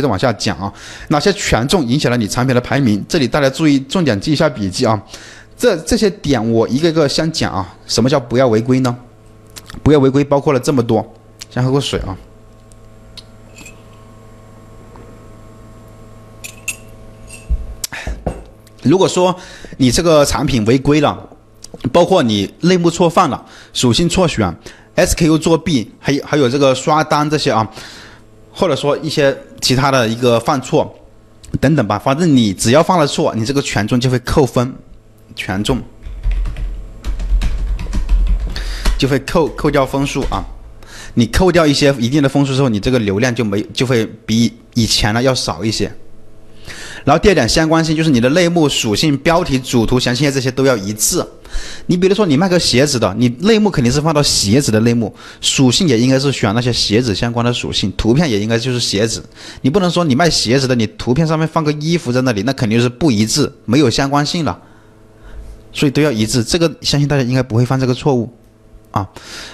接着往下讲啊，哪些权重影响了你产品的排名？这里大家注意，重点记一下笔记啊。这这些点我一个一个先讲啊。什么叫不要违规呢？不要违规包括了这么多，先喝口水啊。如果说你这个产品违规了，包括你类目错放了、属性错选、SKU 作弊，还有还有这个刷单这些啊，或者说一些其他的一个犯错等等吧，反正你只要犯了错，你这个权重就会扣分，权重就会扣扣掉分数啊。你扣掉一些一定的分数之后，你这个流量就没就会比以前呢要少一些。然后第二点相关性就是你的类目属性、标题、主图、详情页这些都要一致。你比如说你卖个鞋子的，你类目肯定是放到鞋子的类目，属性也应该是选那些鞋子相关的属性，图片也应该就是鞋子。你不能说你卖鞋子的，你图片上面放个衣服在那里，那肯定是不一致，没有相关性了。所以都要一致，这个相信大家应该不会犯这个错误啊。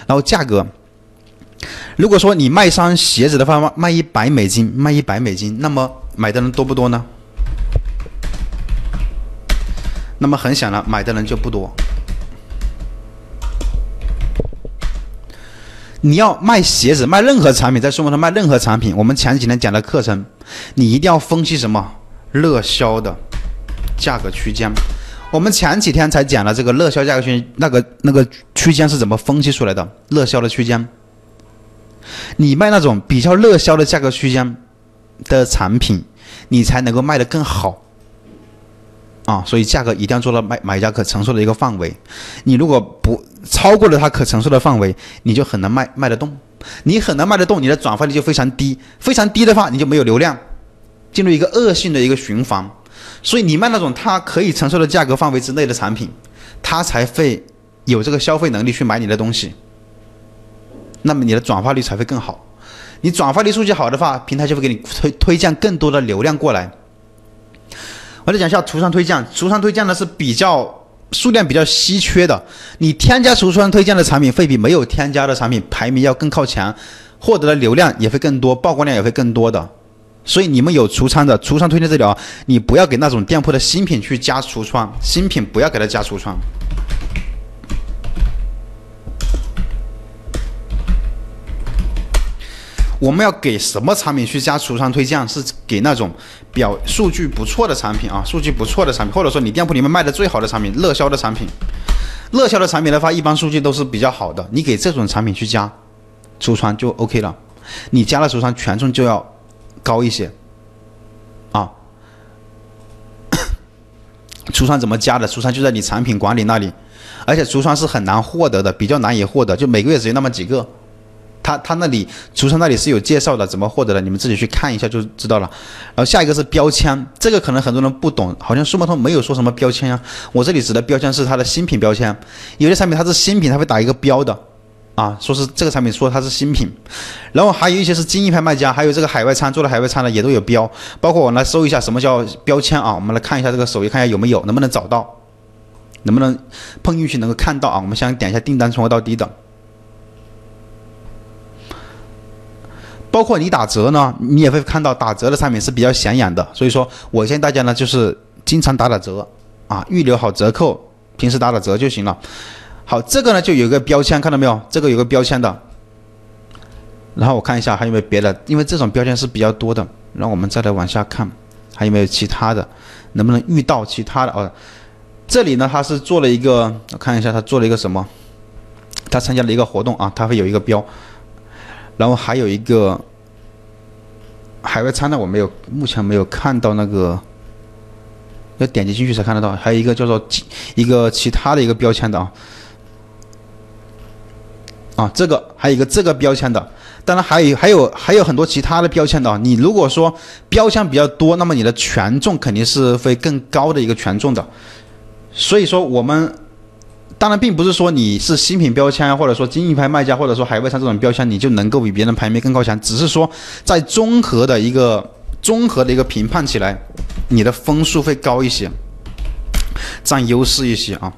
然后价格，如果说你卖双鞋子的话，卖一百美金，卖一百美金，那么买的人多不多呢？那么很显然，买的人就不多。你要卖鞋子，卖任何产品，在生活上卖任何产品，我们前几天讲的课程，你一定要分析什么热销的价格区间。我们前几天才讲了这个热销价格区那个那个区间是怎么分析出来的？热销的区间，你卖那种比较热销的价格区间的产品，你才能够卖得更好。啊，所以价格一定要做到买买家可承受的一个范围。你如果不超过了他可承受的范围，你就很难卖卖得动。你很难卖得动，你的转化率就非常低。非常低的话，你就没有流量，进入一个恶性的一个循环。所以你卖那种他可以承受的价格范围之内的产品，他才会有这个消费能力去买你的东西。那么你的转化率才会更好。你转化率数据好的话，平台就会给你推推荐更多的流量过来。我再讲一下橱窗推荐，橱窗推荐呢是比较数量比较稀缺的，你添加橱窗推荐的产品会比没有添加的产品排名要更靠前，获得的流量也会更多，曝光量也会更多的。所以你们有橱窗的橱窗推荐这里啊，你不要给那种店铺的新品去加橱窗，新品不要给它加橱窗。我们要给什么产品去加橱窗推荐？是给那种表数据不错的产品啊，数据不错的产品，或者说你店铺里面卖的最好的产品，热销的产品。热销的产品的话，一般数据都是比较好的，你给这种产品去加橱窗就 OK 了。你加了橱窗，权重就要高一些啊。橱窗怎么加的？橱窗就在你产品管理那里，而且橱窗是很难获得的，比较难以获得，就每个月只有那么几个。他他那里橱窗那里是有介绍的，怎么获得的？你们自己去看一下就知道了。然后下一个是标签，这个可能很多人不懂，好像数码通没有说什么标签啊。我这里指的标签是它的新品标签，有些产品它是新品，它会打一个标的，啊，说是这个产品说它是新品。然后还有一些是精益牌卖家，还有这个海外仓做的海外仓的也都有标，包括我来搜一下什么叫标签啊？我们来看一下这个首页，看一下有没有，能不能找到，能不能碰运气能够看到啊？我们先点一下订单从高到低的。包括你打折呢，你也会看到打折的产品是比较显眼的，所以说我建议大家呢就是经常打打折啊，预留好折扣，平时打打折就行了。好，这个呢就有一个标签，看到没有？这个有个标签的。然后我看一下还有没有别的，因为这种标签是比较多的。然后我们再来往下看，还有没有其他的？能不能遇到其他的？哦，这里呢他是做了一个，我看一下他做了一个什么？他参加了一个活动啊，他会有一个标。然后还有一个海外餐呢，我没有，目前没有看到那个，要点击进去才看得到。还有一个叫做一个其他的一个标签的啊，啊，这个还有一个这个标签的，当然还有还有还有很多其他的标签的。你如果说标签比较多，那么你的权重肯定是会更高的一个权重的。所以说我们。当然，并不是说你是新品标签，或者说精益牌卖家，或者说海外仓这种标签，你就能够比别人排名更高强。只是说，在综合的一个综合的一个评判起来，你的分数会高一些，占优势一些啊。